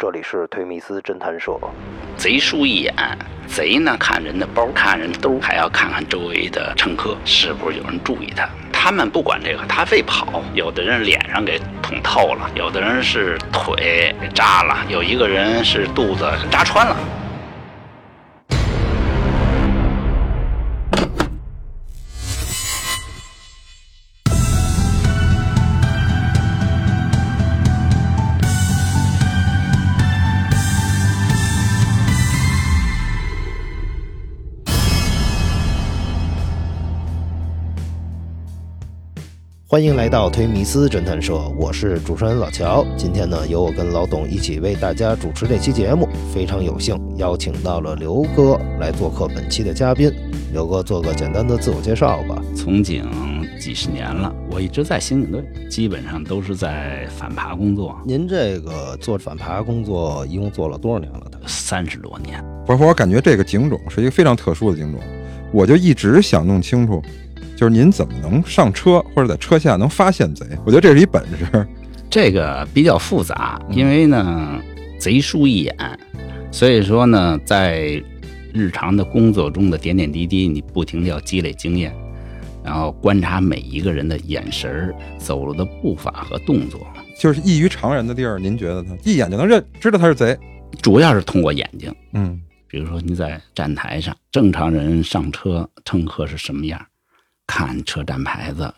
这里是推密斯侦探社。贼叔一眼，贼呢看人的包，看人兜，还要看看周围的乘客是不是有人注意他。他们不管这个，他非跑。有的人脸上给捅透了，有的人是腿给扎了，有一个人是肚子扎穿了。欢迎来到推迷思侦探社，我是主持人老乔。今天呢，由我跟老董一起为大家主持这期节目，非常有幸邀请到了刘哥来做客本期的嘉宾。刘哥做个简单的自我介绍吧。从警几十年了，我一直在刑警队，基本上都是在反扒工作。您这个做反扒工作一共做了多少年了？三十多年。不是，我感觉这个警种是一个非常特殊的警种，我就一直想弄清楚。就是您怎么能上车或者在车下能发现贼？我觉得这是一本事。这个比较复杂，因为呢，贼叔一眼，所以说呢，在日常的工作中的点点滴滴，你不停的要积累经验，然后观察每一个人的眼神、走路的步伐和动作，就是异于常人的地儿。您觉得呢一眼就能认知道他是贼？主要是通过眼睛。嗯，比如说你在站台上，正常人上车，乘客是什么样？看车站牌子，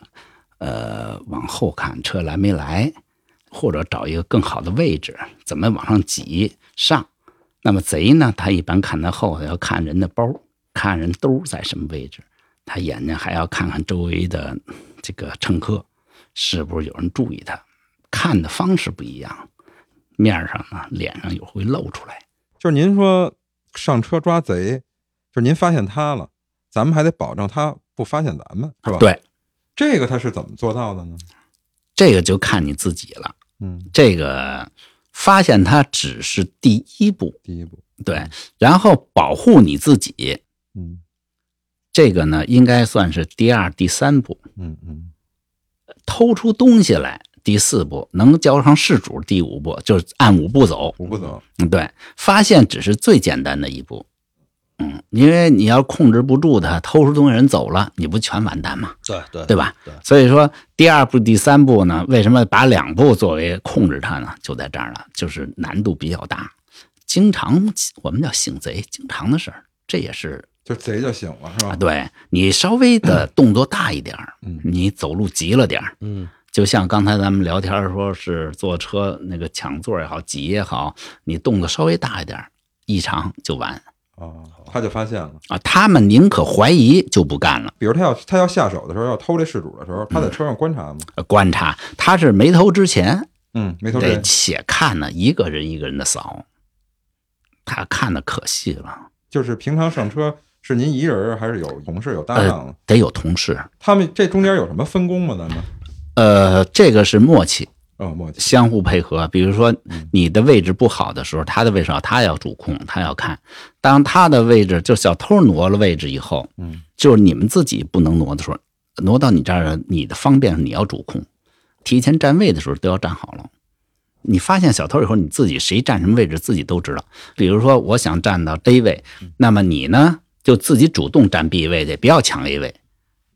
呃，往后看车来没来，或者找一个更好的位置，怎么往上挤上？那么贼呢？他一般看到后头，要看人的包，看人兜在什么位置。他眼睛还要看看周围的这个乘客，是不是有人注意他？看的方式不一样，面上呢，脸上有会露出来。就是您说上车抓贼，就是您发现他了，咱们还得保证他。不发现咱们是吧？对，这个他是怎么做到的呢？这个就看你自己了。嗯，这个发现他只是第一步，第一步对，然后保护你自己，嗯，这个呢应该算是第二、第三步。嗯嗯，偷出东西来，第四步能交上事主，第五步就是按五步走，五步走。嗯，对，发现只是最简单的一步。嗯，因为你要控制不住他，偷出东西人走了，你不全完蛋吗？对对，对吧？对。所以说，第二步、第三步呢，为什么把两步作为控制他呢？就在这儿了，就是难度比较大。经常我们叫醒贼，经常的事儿，这也是就贼就醒了，是吧？对你稍微的动作大一点儿，嗯，你走路急了点儿，嗯，就像刚才咱们聊天说是坐车那个抢座也好，挤也好，你动作稍微大一点儿，异常就完。哦，他就发现了啊！他们宁可怀疑就不干了。比如他要他要下手的时候，要偷这事主的时候，他在车上观察吗？观察，他是没偷之前，嗯，没偷得且看呢，一个人一个人的扫，他看的可细了。就是平常上车是您一人还是有同事有搭档？得有同事。他们这中间有什么分工吗？咱们？呃，这个是默契。哦，默契，相互配合。比如说，你的位置不好的时候，他的位置好，他要主控，他要看。当他的位置就小偷挪了位置以后，嗯，就是你们自己不能挪的时候，挪到你这儿，你的方便你要主控。提前占位的时候都要站好了。你发现小偷以后，你自己谁站什么位置自己都知道。比如说，我想站到 A 位，那么你呢就自己主动站 B 位去，不要抢 A 位。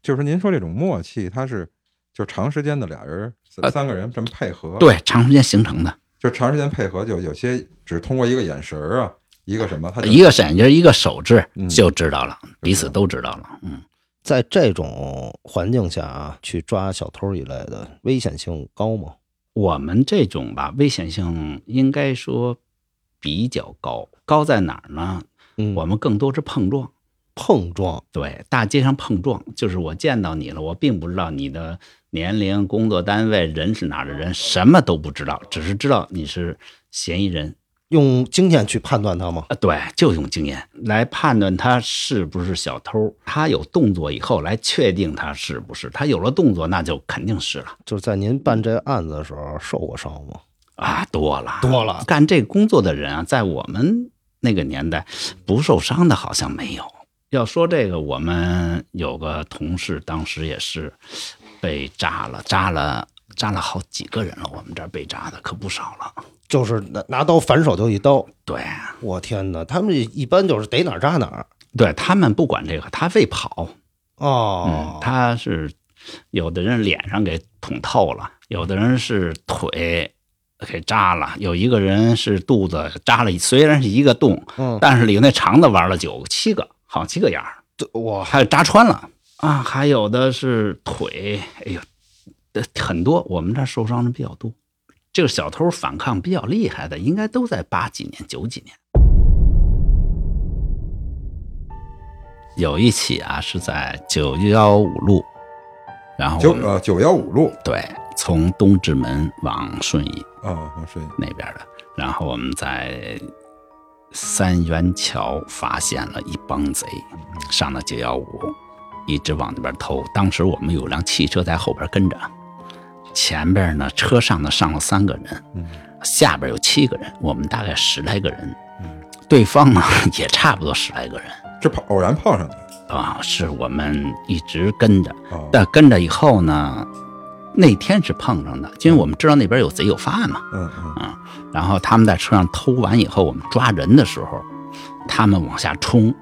就是您说这种默契，它是就长时间的俩人。三个人这么配合，对，长时间形成的，就长时间配合，就有些只通过一个眼神啊，一个什么，他一个闪就是一个手势就知道了，彼此都知道了。嗯，在这种环境下啊，去抓小偷一类的，危险性高吗？我们这种吧，危险性应该说比较高，高在哪儿呢？嗯，我们更多是碰撞。碰撞，对，大街上碰撞，就是我见到你了，我并不知道你的年龄、工作单位、人是哪儿的人，什么都不知道，只是知道你是嫌疑人。用经验去判断他吗？啊，对，就用经验来判断他是不是小偷。他有动作以后，来确定他是不是。他有了动作，那就肯定是了。就是在您办这案子的时候受过伤吗？啊，多了，多了。干这工作的人啊，在我们那个年代，不受伤的好像没有。要说这个，我们有个同事当时也是被扎了，扎了扎了好几个人了，我们这儿被扎的可不少了。就是拿拿刀反手就一刀，对，我天哪！他们一般就是逮哪儿扎哪儿对他们不管这个，他为跑，哦嗯，，他是有的人脸上给捅透了，有的人是腿给扎了，有一个人是肚子扎了，虽然是一个洞，嗯，但是里头那肠子玩了九七个，好几个眼儿，对哇，还有扎穿了。啊，还有的是腿，哎呦，呃很多，我们这儿受伤的比较多。这个小偷反抗比较厉害的，应该都在八几年、九几年。有一起啊，是在九幺五路，然后九呃九幺五路。对从东直门往顺义啊，往顺义。那边的，然后我们在三元桥发现了一帮贼，上了九幺五，一直往那边偷。当时我们有辆汽车在后边跟着，前边呢车上呢上了三个人，嗯。下边有七个人，我们大概十来个人，对方呢也差不多十来个人。这跑偶然碰上的。啊，是我们一直跟着，哦。但跟着以后呢，那天是碰上的，因为我们知道那边有贼有犯案嘛。嗯嗯然后他们在车上偷完以后，我们抓人的时候，他们往下冲，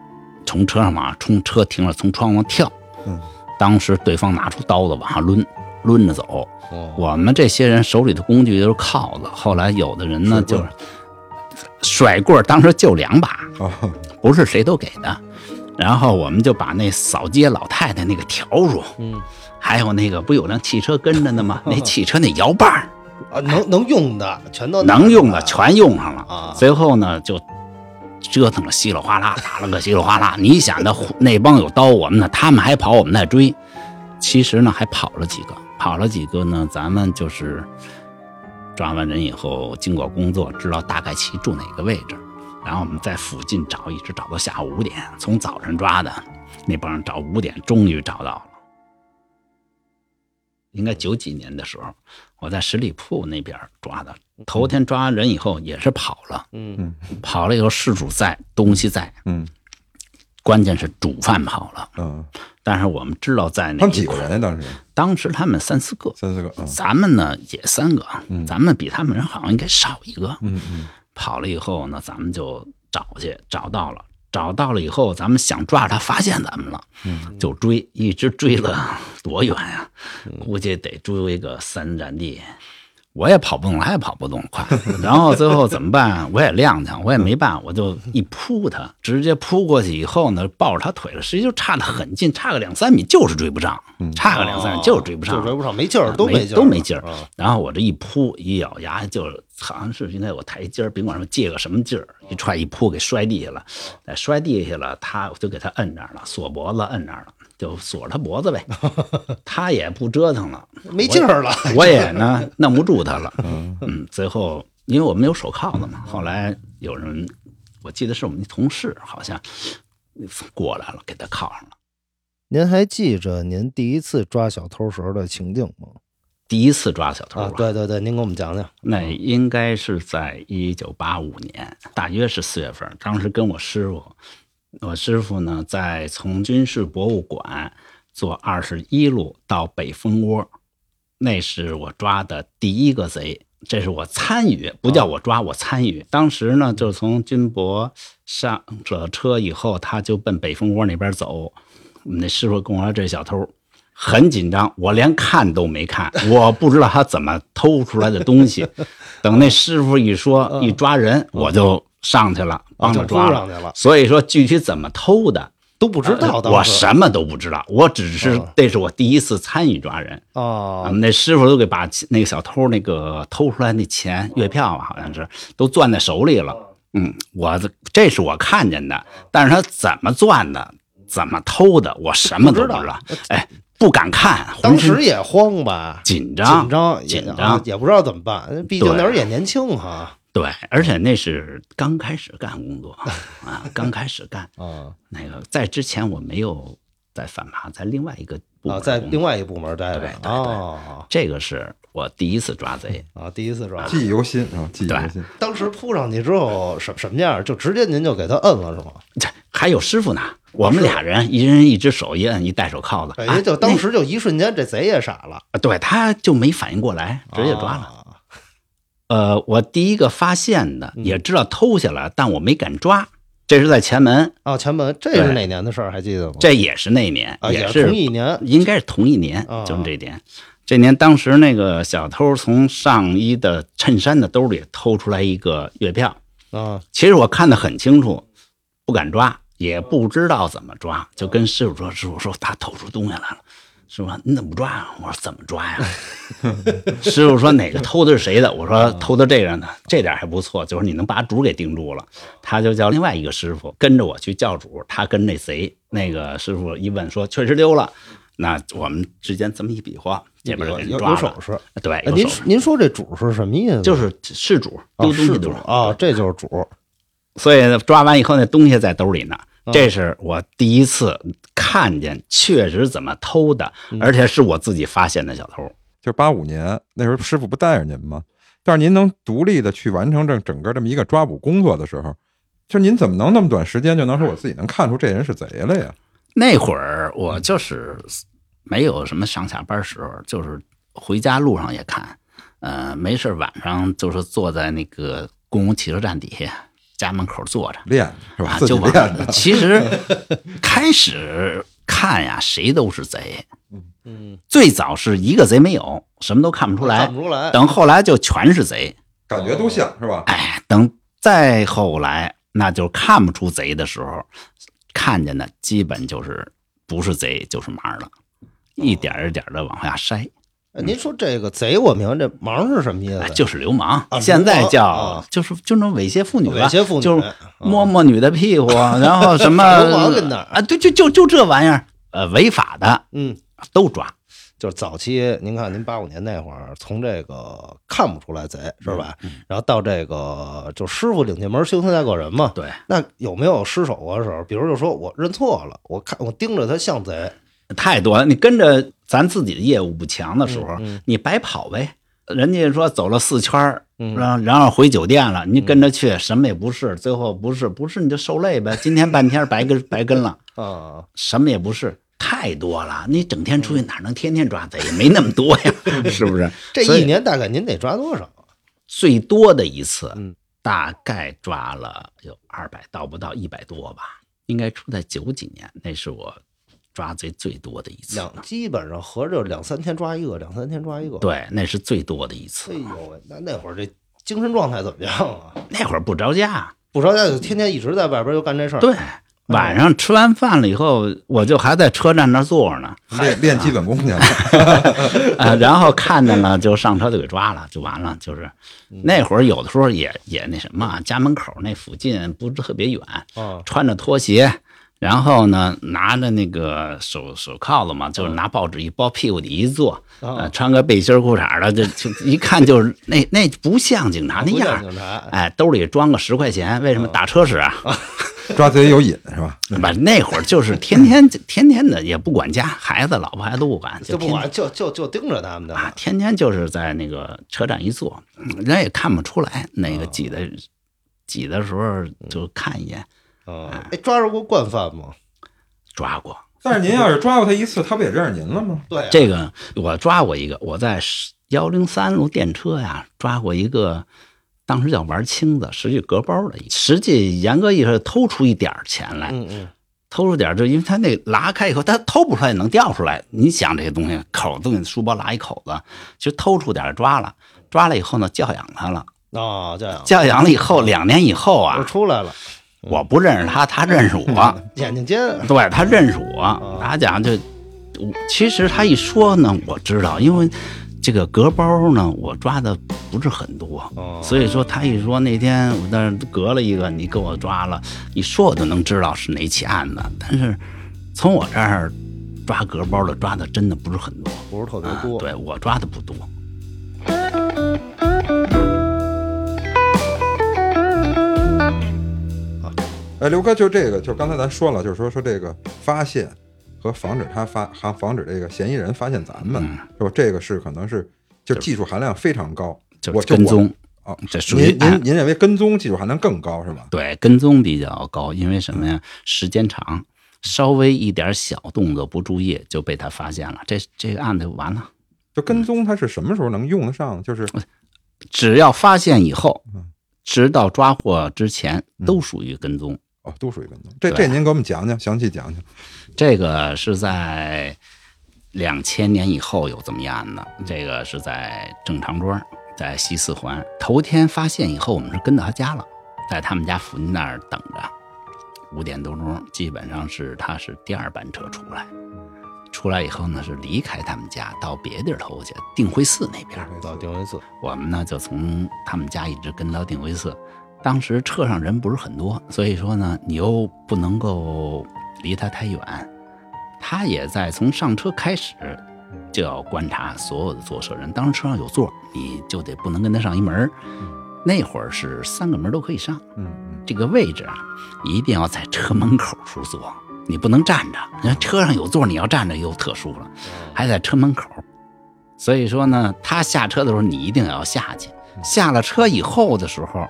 从车上往下冲，车停了，从窗户跳。嗯，当时对方拿出刀子往上抡，抡着走。哦我们这些人手里的工具都是铐子，后来有的人呢就是甩棍，当时就两把，哦不是谁都给的。然后我们就把那扫街老太太那个笤帚，嗯还有那个不有辆汽车跟着呢吗？那汽车那摇把儿。啊，能能用的全都能用的的全用上了啊最后呢，就折腾了稀里哗啦，打了个稀里哗啦。你想那那帮有刀我们呢，他们还跑，我们在追。其实呢，还跑了几个，跑了几个呢，咱们就是抓完人以后，经过工作，知道大概其住哪个位置，然后我们在附近找，一直找到下午五点，从早晨抓的，那帮人找五点，终于找到了。应该九几年的时候，我在十里铺那边抓的。头天抓完人以后也是跑了，嗯跑了以后事主在，东西在，嗯关键是主犯跑了。嗯，但是我们知道在他哪一块们几个人？当时当时他们三四个，三四个嗯咱们呢也三个，咱们比他们人好像应该少一个。嗯嗯跑了以后呢，咱们就找去，找到了，找到了以后，咱们想抓他，发现咱们了，嗯就追，一直追了多远呀、估计得追个三站地。我也跑不动，他也跑不动快。然后最后怎么办？我也踉跄，我也没办，我就一扑他，直接扑过去以后呢，抱着他腿了，实际就差得很近，差个两三米，就是追不上，差个两三米就是追不上，就追不上，没劲儿，啊都劲儿，没都没劲儿啊。然后我这一扑一咬牙，就好像是应该有台阶儿，甭管什么借个什么劲儿，一踹一扑给摔地下了，哎，摔地下了，他我就给他摁那儿了，锁脖子摁那儿了，就锁着他脖子呗，他也不折腾了，没劲儿了。我也呢弄不住他了，嗯，最后因为我们有手铐子嘛，后来有人，我记得是我们的同事好像过来了，给他铐上了。您还记着您第一次抓小偷时候的情景吗？第一次抓小偷啊，对对对，您给我们讲讲。那应该是在一九八五年，大约是四月份。当时跟我师傅，我师傅呢在从军事博物馆坐二十一路到北蜂窝，那是我抓的第一个贼。这是我参与，不叫我抓，我参与。当时呢，就从军博上了车以后，他就奔北蜂窝那边走。我们那师傅跟我说：“这小偷很紧张，我连看都没看，我不知道他怎么偷出来的东西。等那师傅一说 一抓人，我就上去了，帮着抓所以说具体怎么偷的，都不知道，我什么都不知道，我只是这是我第一次参与抓人。啊我，们那师傅都给把那个小偷那个偷出来那钱月票啊，好像是都攥在手里了。嗯，我这这是我看见的，但是他怎么攥的，怎么偷的，我什么都不知道。哎，不敢看，当时也慌吧，紧张，紧张，也紧啊张。也不知道怎么办，毕竟那时候也年轻哈。对，而且那是刚开始干工作 啊，刚开始干。啊那个在之前我没有在反扒，在另外一个部门啊，在另外一个部门待着对对对啊这个是我第一次抓贼。啊，第一次抓。记忆犹新啊，记忆犹新。当时扑上去之后什什么样？就直接您就给他摁了是吗？这还有师傅呢，我们俩人，一人一只手一摁一戴手铐子，哎，啊就当时就一瞬间，这贼也傻了，对他就没反应过来，直接抓了。啊呃，我第一个发现的嗯也知道偷下来，但我没敢抓。这是在前门，啊！前门，这是哪年的事儿？还记得吗？这也是那年，啊，也是同一年应该是同一年啊，就是这年。这年当时那个小偷从上衣的衬衫的兜里偷出来一个月票，啊其实我看得很清楚，不敢抓，也不知道怎么抓，就跟师傅说：“师傅说他偷出东西来了。”师傅说：“你怎么不抓呀？”我说：“怎么抓呀？”师傅说：“哪个偷的是谁的？”我说：“偷的这个呢，这点还不错，就是你能把主给盯住了。”他就叫另外一个师傅跟着我去叫主，他跟那谁那个师傅一问说：“确实丢了。”那我们之间这么一比划，这边人有抓了。有手势。对，哎，您您说这主是什么意思？就是是主啊丢东西是的主主啊，这就是主。所以抓完以后，那东西在兜里呢。嗯这是我第一次看见，确实怎么偷的，嗯而且是我自己发现的小偷。就是八五年那时候师傅不带着您吗？但是您能独立的去完成这整个这么一个抓捕工作的时候，就是您怎么能那么短时间就能说我自己能看出这人是贼了呀？那会儿我就是没有什么上下班时候，就是回家路上也看，呃，没事晚上就是坐在那个公共汽车站底下家门口坐着。练是吧？啊，就。练。其实开始看呀，谁都是贼。嗯，最早是一个贼没有，什么都看不出来看。不出来。等后来就全是贼，感觉都像是吧？哎，等再后来，那就看不出贼的时候，看见的基本就是不是贼就是盲了，一点一点的往下筛，哎您说这个贼，我明白，这盲是什么意思哎？就是流氓。啊现在叫、就是就那猥亵妇女吧，猥亵妇女就是啊摸摸女的屁股，然后什么 流氓跟那儿啊，对，就就就这玩意儿，呃，违法的嗯，都抓。就是早期，您看您八五年那会儿，从这个看不出来贼是吧？然后到这个就师傅领进门，修行在个人嘛。对，那有没有失手过的时候？比如就说我认错了，我看我盯着他像贼，太多了。你跟着咱自己的业务不强的时候，你白跑呗。人家说走了四圈然后然后回酒店了，你跟着去，什么也不是，最后不是不是你就受累呗。今天半天白跟白跟了，啊，什么也不是，太多了。你整天出去哪能天天抓贼？没那么多呀，是不是？这一年大概您得抓多少？最多的一次，嗯大概抓了有二百到不到一百多吧，应该出在九几年，那是我抓贼最多的一次。两基本上合着两三天抓一个，两三天抓一个。，对，那是最多的一次哎。呦喂，那那会儿这精神状态怎么样啊？那会儿不着家，不着家就天天一直在外边就干这事儿。对，晚上吃完饭了以后，我就还在车站那儿坐着呢，练练基本功去了。啊，然后看见了就上车就给抓了，就完了。就是那会儿有的时候也也那什么，家门口那附近不是特别远，啊，穿着拖鞋，然后呢拿着那个手手铐子嘛，就是拿报纸一包，屁股底一坐，呃，啊，穿个背心裤衩的，就就一看就是那那不像警察那样。哎，兜里装个十块钱，为什么打车使啊？抓贼有瘾是吧？不，那会儿就是天天天天的，也不管家，孩子、老婆还都不管，就不管，就就就盯着他们的。啊，天天就是在那个车站一坐，人也看不出来那个挤的挤的时候就看一眼，啊。哎，抓着过惯犯吗？抓过但是您要是抓过他一次，他不也认识您了吗？对啊，这个，我抓过一个，我在幺零三路电车呀抓过一个，当时叫玩青子，实际隔包的，实际严格意义上偷出一点钱来，嗯嗯，偷出点，就因为他那拉开以后，他偷不出来也能掉出来。你想这些东西，口东西书包拉一口子，其实偷出点抓了，抓了以后呢，教养他了，啊，这样教养了以后，两年以后就啊，出来了，我不认识他，他认识我，眼睛尖，对他认识我，他讲就，我其实他一说呢，我知道，因为这个隔包呢，我抓的不是很多，哦所以说他一说那天我在那隔了一个，你给我抓了，一说我就能知道是哪起案子。但是从我这儿抓隔包的抓的真的不是很多，不是特别啊多。对我抓的不多。哎，刘哥，就这个，就是刚才咱说了，就是说说这个发现和防止他发，还防止这个嫌疑人发现咱们，嗯是吧？这个是可能是就技术含量非常高。就是跟踪，哦，这属于您哎您您认为跟踪技术含量更高是吧？对跟踪比较高，因为什么呀？时间长，稍微一点小动作不注意就被他发现了，这这个案子就完了。就跟踪他是什么时候能用得上？就是只要发现以后嗯，直到抓获之前都属于跟踪。哦，都属于跟踪。这这您给我们讲讲，详细讲讲。这个是在两千年以后有这么一案子，这个是在正常庄，在西四环。头天发现以后，我们是跟到他家了，在他们家附近那儿等着。五点多钟，基本上是他是第二班车出来，出来以后呢是离开他们家到别地儿头去，定慧寺那边。到定慧寺，我们呢就从他们家一直跟到定慧寺。当时车上人不是很多，所以说呢，你又不能够离他太远。他也在从上车开始就要观察所有的坐车人。当时车上有座，你就得不能跟他上一门儿。那会儿是三个门都可以上，嗯嗯，这个位置啊，一定要在车门口处坐，你不能站着。你看车上有座，你要站着又特殊了，还在车门口。所以说呢，他下车的时候你一定要下去。下了车以后的时候，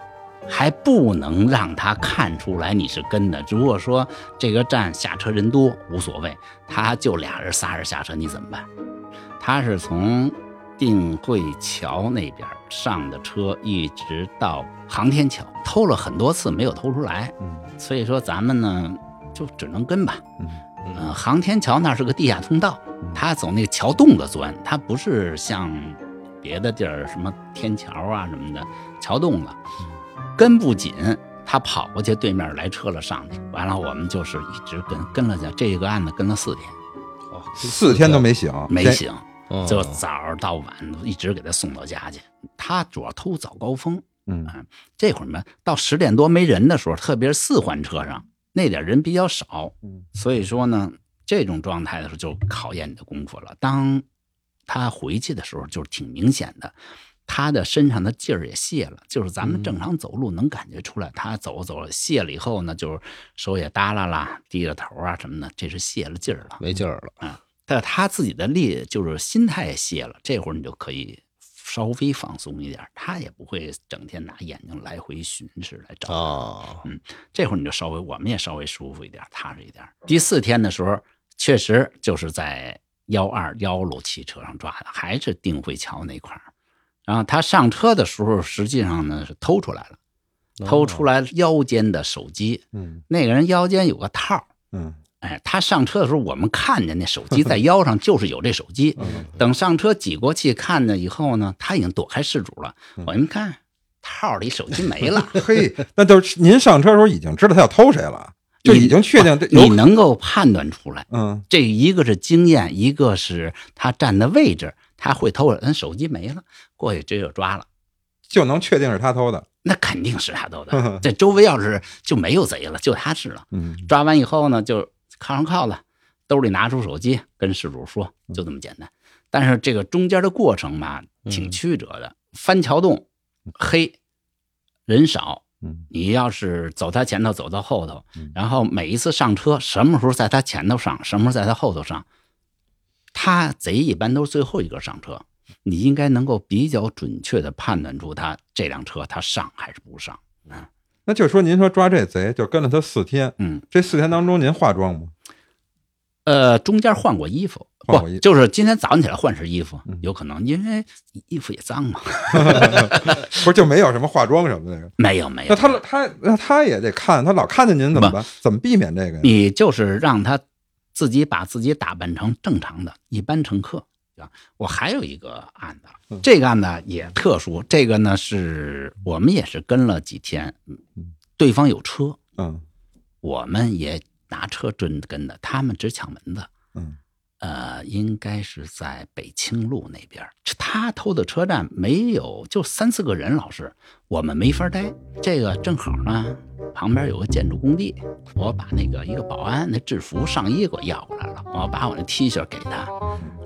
还不能让他看出来你是跟的。如果说这个站下车人多无所谓，他就俩人仨人下车，你怎么办？他是从定慧桥那边上的车，一直到航天桥，偷了很多次没有偷出来。嗯所以说咱们呢就只能跟吧。嗯呃，航天桥那是个地下通道，他走那个桥洞子钻，他不是像别的地儿什么天桥啊什么的桥洞子，跟不紧，他跑过去，对面来车了上去，完了我们就是一直跟跟了去，这个案子跟了四天哦四天都没醒，没醒，哦就早到晚一直给他送到家去。他主要偷早高峰，嗯这会儿呢到十点多没人的时候，特别是四环车上那点人比较少，嗯所以说呢，这种状态的时候就考验你的功夫了。当他回去的时候，就是挺明显的，他的身上的劲儿也泄了，就是咱们正常走路能感觉出来，他走走着泄了以后呢，就是手也耷拉啦，低着头啊什么的，这是泄了劲儿了。没劲儿了。但他自己的力就是心态也泄了，这会儿你就可以稍微放松一点，他也不会整天拿眼睛来回巡视来找。哦，嗯这会儿你就稍微，我们也稍微舒服一点，踏实一点。第四天的时候，确实就是在幺二幺路汽车上抓的，还是定慧桥那块儿。然后他上车的时候，实际上呢是偷出来了，偷出来腰间的手机。嗯那个人腰间有个套儿，嗯哎，他上车的时候，我们看见那手机在腰上，就是有这手机。嗯等上车挤过去看见以后呢，他已经躲开事主了。嗯我们看，套里手机没了。嘿，那就是您上车的时候已经知道他要偷谁了，就已经确定你能够判断出来，嗯这一个是经验，一个是他站的位置，他会偷人手机没了，过去直接就抓了。就能确定是他偷的。那肯定是他偷的。这周围要是就没有贼了，就他是了。嗯抓完以后呢，就铐上铐了，兜里拿出手机，跟事主说，就这么简单。但是这个中间的过程吧，挺曲折的。翻桥洞，黑，人少，嗯你要是走他前头，走到后头嗯，然后每一次上车，什么时候在他前头上，什么时候在他后头上，他贼一般都是最后一个上车，你应该能够比较准确的判断出他这辆车他上还是不上。那就是说，您说抓这贼就跟了他四天，嗯，这四天当中您化妆吗？呃，中间换过衣服，换过衣不就是今天早上起来换身衣服嗯，有可能因为衣服也脏嘛。不是，就没有什么化妆什么的。没有没有，那他他那他也得看，他老看见您怎么办？怎么避免这个呀？你就是让他自己把自己打扮成正常的一般乘客。啊，我还有一个案子嗯，这个案子也特殊。这个呢，是我们也是跟了几天，嗯对方有车，嗯我们也拿车追跟的，他们只抢门子。嗯呃，应该是在北清路那边儿。他偷的车站没有，就三四个人，老师，我们没法待。这个正好呢，旁边有个建筑工地，我把那个一个保安那制服上衣给我要过来了，我把我那 T 恤给他，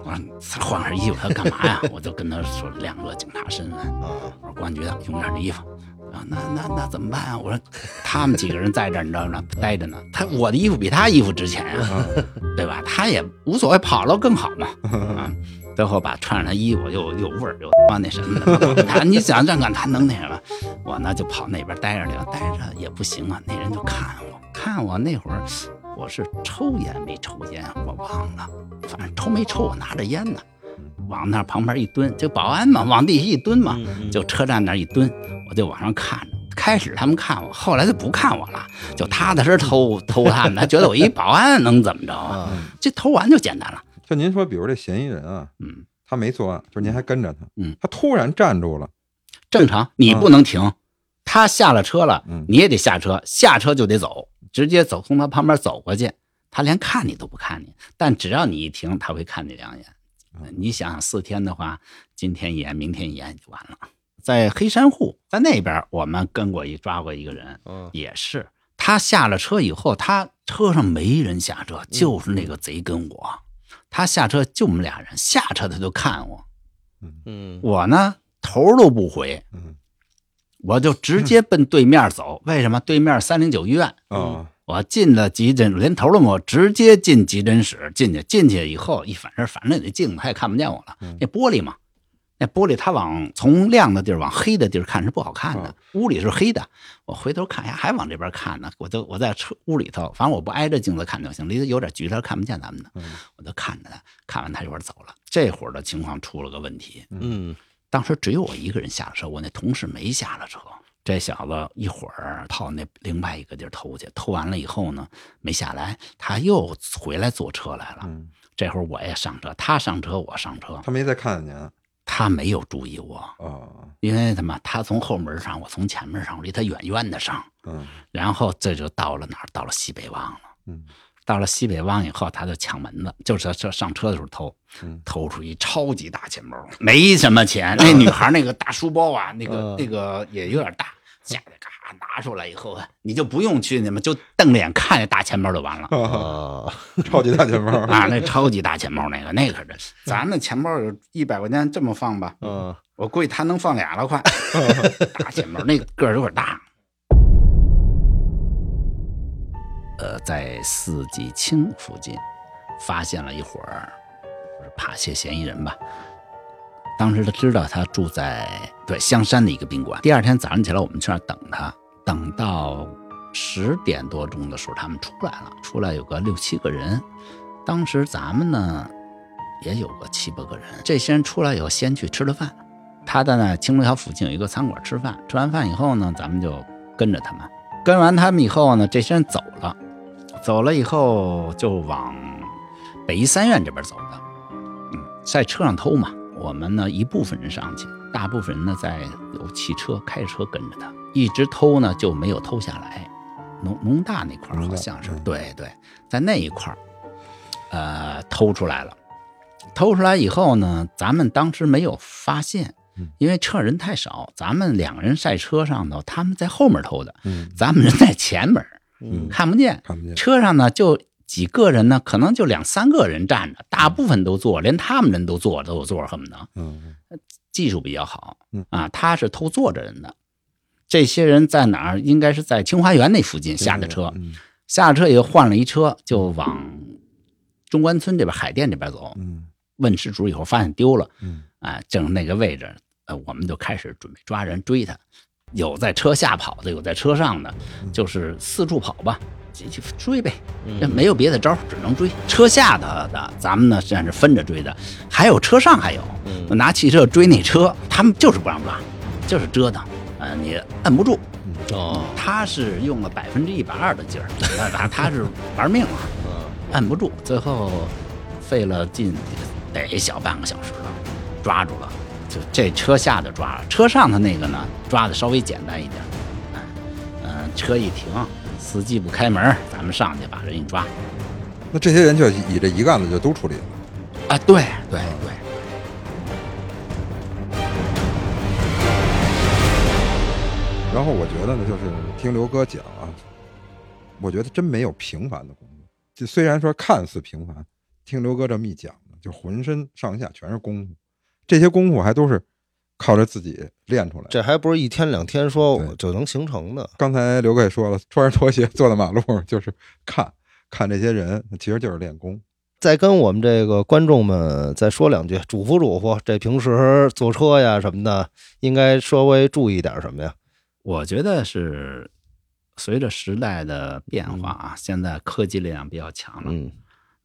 我说换身衣服，他干嘛呀？我就跟他说亮个警察身份，啊，我说公安局的，用点这衣服。啊，那那那怎么办啊？我说他们几个人在这儿，你知道吗？待着呢。他我的衣服比他衣服值钱啊、对吧？他也无所谓，跑了更好嘛。啊，最后把穿上他衣服又又味儿又他妈那什么的，他你想这个他能那什么？我呢就跑那边待着去了，待着也不行啊。那人就看我，看我那会儿我是抽烟没抽烟，我忘了，反正抽没抽，我拿着烟呢，往那旁边一蹲，就保安嘛，往地下一蹲嘛，嗯就车站那儿一蹲，我就往上看着。开始他们看我，后来就不看我了，就踏踏实实偷 偷他们，他觉得我一保安能怎么着啊？啊，这偷完就简单了。就您说，比如这嫌疑人啊，嗯，他没作案，就是您还跟着他，嗯，他突然站住了，正常，你不能停。他下了车了嗯，你也得下车，下车就得走，直接走从他旁边走过去。他连看你都不看你，但只要你一停，他会看你两眼。嗯你想想，四天的话，今天一眼，明天一眼就完了。在黑山户，在那边我们跟过一抓过一个人，嗯也是他下了车以后，他车上没人下车，就是那个贼跟我。他下车就我们俩人，下车他就看我，嗯我呢头都不回，嗯我就直接 奔对面走。为什么？对面三零九医院，嗯，我进了急诊，连头都没有，直接进急诊室进去。进去以后一反正反正那镜子他也看不见我了，嗯那玻璃嘛，那玻璃它往从亮的地儿往黑的地儿看是不好看的啊，屋里是黑的。我回头看呀，还往这边看呢。我就我在车屋里头，反正我不挨着镜子看就行，离得有点距离，他看不见咱们的。嗯我就看着他，看完他一会儿走了。这会儿的情况出了个问题，嗯当时只有我一个人下了车，我那同事没下了车。这小子一会儿跑那另外一个地儿偷去，偷完了以后呢，没下来，他又回来坐车来了。嗯，这会儿我也上车，他上车，我上车，他没再看见您他没有注意我，啊，因为他妈他从后门上，我从前门上，离他远远的上，嗯。然后这就到了哪儿？到了西北望了。嗯。到了西北望以后，他就抢门子，就是这上车的时候偷，嗯。偷出一超级大钱包，没什么钱。那女孩那个大书包啊，那个嗯。那个也有点大，下来嘎拿出来以后啊，你就不用去，你们就瞪着眼看那大钱包就完了。啊，啊，超级大钱包啊，那超级大钱包那个，那可是咱那钱包有一百块钱这么放吧，嗯我估计他能放俩了快。大钱包那个个儿有点大。呃，在四季青附近发现了一伙儿就是扒窃嫌疑人吧。当时他知道他住在对香山的一个宾馆。第二天早上起来，我们去那儿等他，等到十点多钟的时候，他们出来了，出来有个六七个人。当时咱们呢也有个七八个人，这些人出来以后先去吃了饭。他在那青龙桥附近有一个餐馆吃饭，吃完饭以后呢，咱们就跟着他们。跟完他们以后呢，这些人走了，走了以后就往北医三院这边走的。嗯，在车上偷嘛，我们呢一部分人上去，大部分人呢在有汽车开着车跟着他，一直偷呢就没有偷下来。农农大那块好像是对对，在那一块儿，呃，偷出来了。偷出来以后呢，咱们当时没有发现嗯，因为车上人太少，咱们两个人在车上头，他们在后面偷的，嗯，咱们人在前面，嗯看不见。看不见，车上呢就几个人呢，可能就两三个人站着，大部分都坐，连他们人都坐都有座，恨不得。嗯。技术比较好嗯。啊。他是偷坐着人的，这些人在哪儿？应该是在清华园那附近下的车，嗯下了车以后换了一车，就往中关村这边海淀这边走。嗯。问失主以后发现丢了，嗯。啊，正是那个位置，呃，我们就开始准备抓人追他，有在车下跑的，有在车上的，就是四处跑吧，继续追呗，这没有别的招儿，只能追。车下的的，咱们呢实际上是分着追的，还有车上还有，嗯拿汽车追那车，他们就是不让抓，就是折腾，呃，你摁不住，哦他是用了百分之一百二的劲儿，那他他是玩命啊。嗯摁不住，最后费了劲得小半个小时了，抓住了。就这车下的抓了，车上的那个呢抓的稍微简单一点。嗯、嗯车一停，司机不开门，咱们上去把人一抓。那这些人就以这一个案子就都处理了。啊，对对对，然后我觉得呢，就是听刘哥讲啊，我觉得真没有平凡的工作。就虽然说看似平凡，听刘哥这么一讲呢，就浑身上下全是功夫，这些功夫还都是靠着自己练出来。这还不是一天两天说我就能形成的。刚才刘哥也说了，穿着拖鞋坐在马路上，就是看看这些人，其实就是练功。再跟我们这个观众们再说两句，嘱咐嘱咐，这平时坐车呀什么的，应该稍微注意点什么呀？我觉得是随着时代的变化啊，现在科技力量比较强了，嗯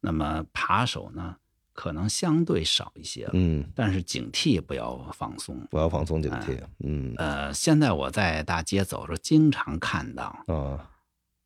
那么扒手呢可能相对少一些了，嗯，但是警惕不要放松。不要放松警惕。嗯呃，现在我在大街走着，经常看到啊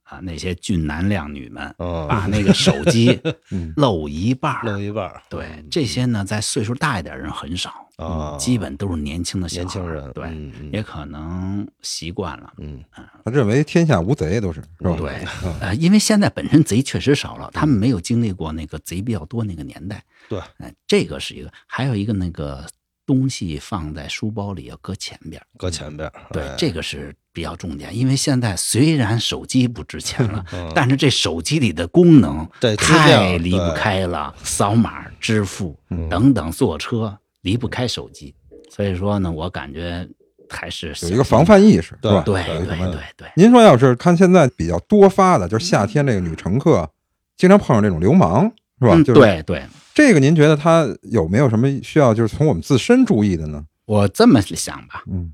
啊那些俊男靓女们啊，把那个手机 嗯露一半儿。露一半对这些呢，在岁数大一点人很少，啊，基本都是年轻的年轻人对，嗯嗯也可能习惯了。嗯他认为天下无贼都是是吧？对因为现在本身贼确实少了，他们没有经历过那个贼比较多那个年代。对，哎，这个是一个，还有一个那个东西放在书包里要搁前边，搁前边儿。对哎，这个是比较重点。因为现在虽然手机不值钱了，嗯但是这手机里的功能太离不开了，扫码支付嗯等等，坐车离不开手机。所以说呢，我感觉还是有一个防范意识是对吧？对对对对。您说要是看现在比较多发的，就是夏天这个女乘客经常碰上这种流氓，是吧？嗯，就是对对，这个，您觉得他有没有什么需要就是从我们自身注意的呢？我这么想吧，嗯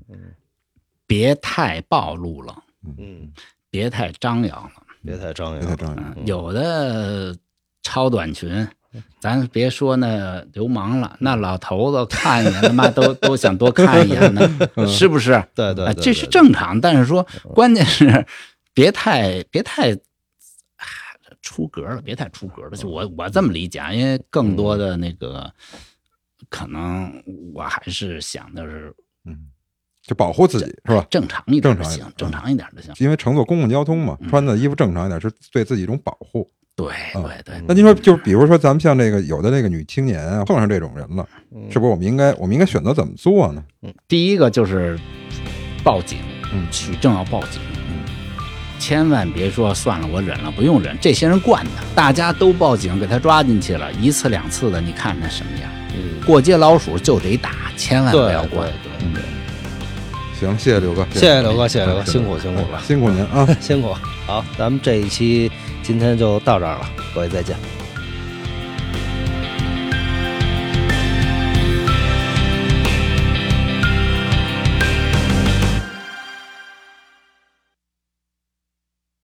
别太暴露了，嗯，别太张扬了。别太张扬，别太张扬嗯，有的超短裙，咱别说那流氓了，那老头子看一眼，他妈都 都想多看一眼呢，是不是？啊，对对对，这是正常，但是说关键是别太别太啊出格了，别太出格了。就我我这么理解啊，因为更多的那个可能我还是想的是嗯，就保护自己是吧？正常一点的正常，行正常一点就行。因为乘坐公共交通嘛，嗯穿的衣服正常一点是对自己一种保护。对啊对对，那您说，就是比如说咱们像这个有的那个女青年啊，碰上这种人了，嗯是不是我们应该我们应该选择怎么做呢？第一个就是报警，嗯取证要报警，嗯千万别说算了，我忍了，不用忍，这些人惯的，大家都报警，给他抓进去了，一次两次的，你看他什么样？嗯，过街老鼠就得打，千万不要惯。对对对，行，谢谢刘哥，谢谢刘哥，谢谢刘哥，嗯辛苦辛苦了，辛苦您啊。辛苦。好，咱们这一期今天就到这儿了，各位再见。